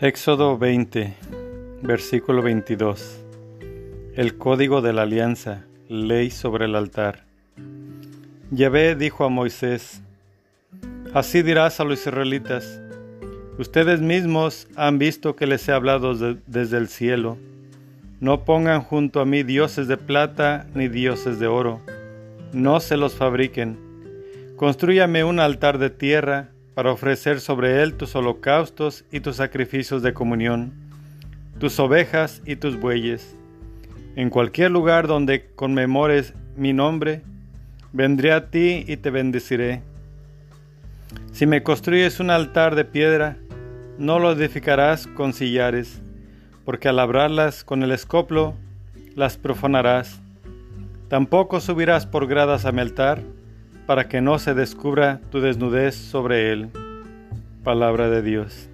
Éxodo 20, versículo 22. El código de la alianza, ley sobre el altar. Yahvé dijo a Moisés, Así dirás a los israelitas, ustedes mismos han visto que les he hablado desde el cielo. No pongan junto a mí dioses de plata ni dioses de oro, no se los fabriquen. Construyame un altar de tierra para ofrecer sobre él tus holocaustos y tus sacrificios de comunión, tus ovejas y tus bueyes. En cualquier lugar donde conmemores mi nombre, vendré a ti y te bendeciré. Si me construyes un altar de piedra, no lo edificarás con sillares, porque al labrarlas con el escoplo, las profanarás. Tampoco subirás por gradas a mi altar, para que no se descubra tu desnudez sobre él. Palabra de Dios.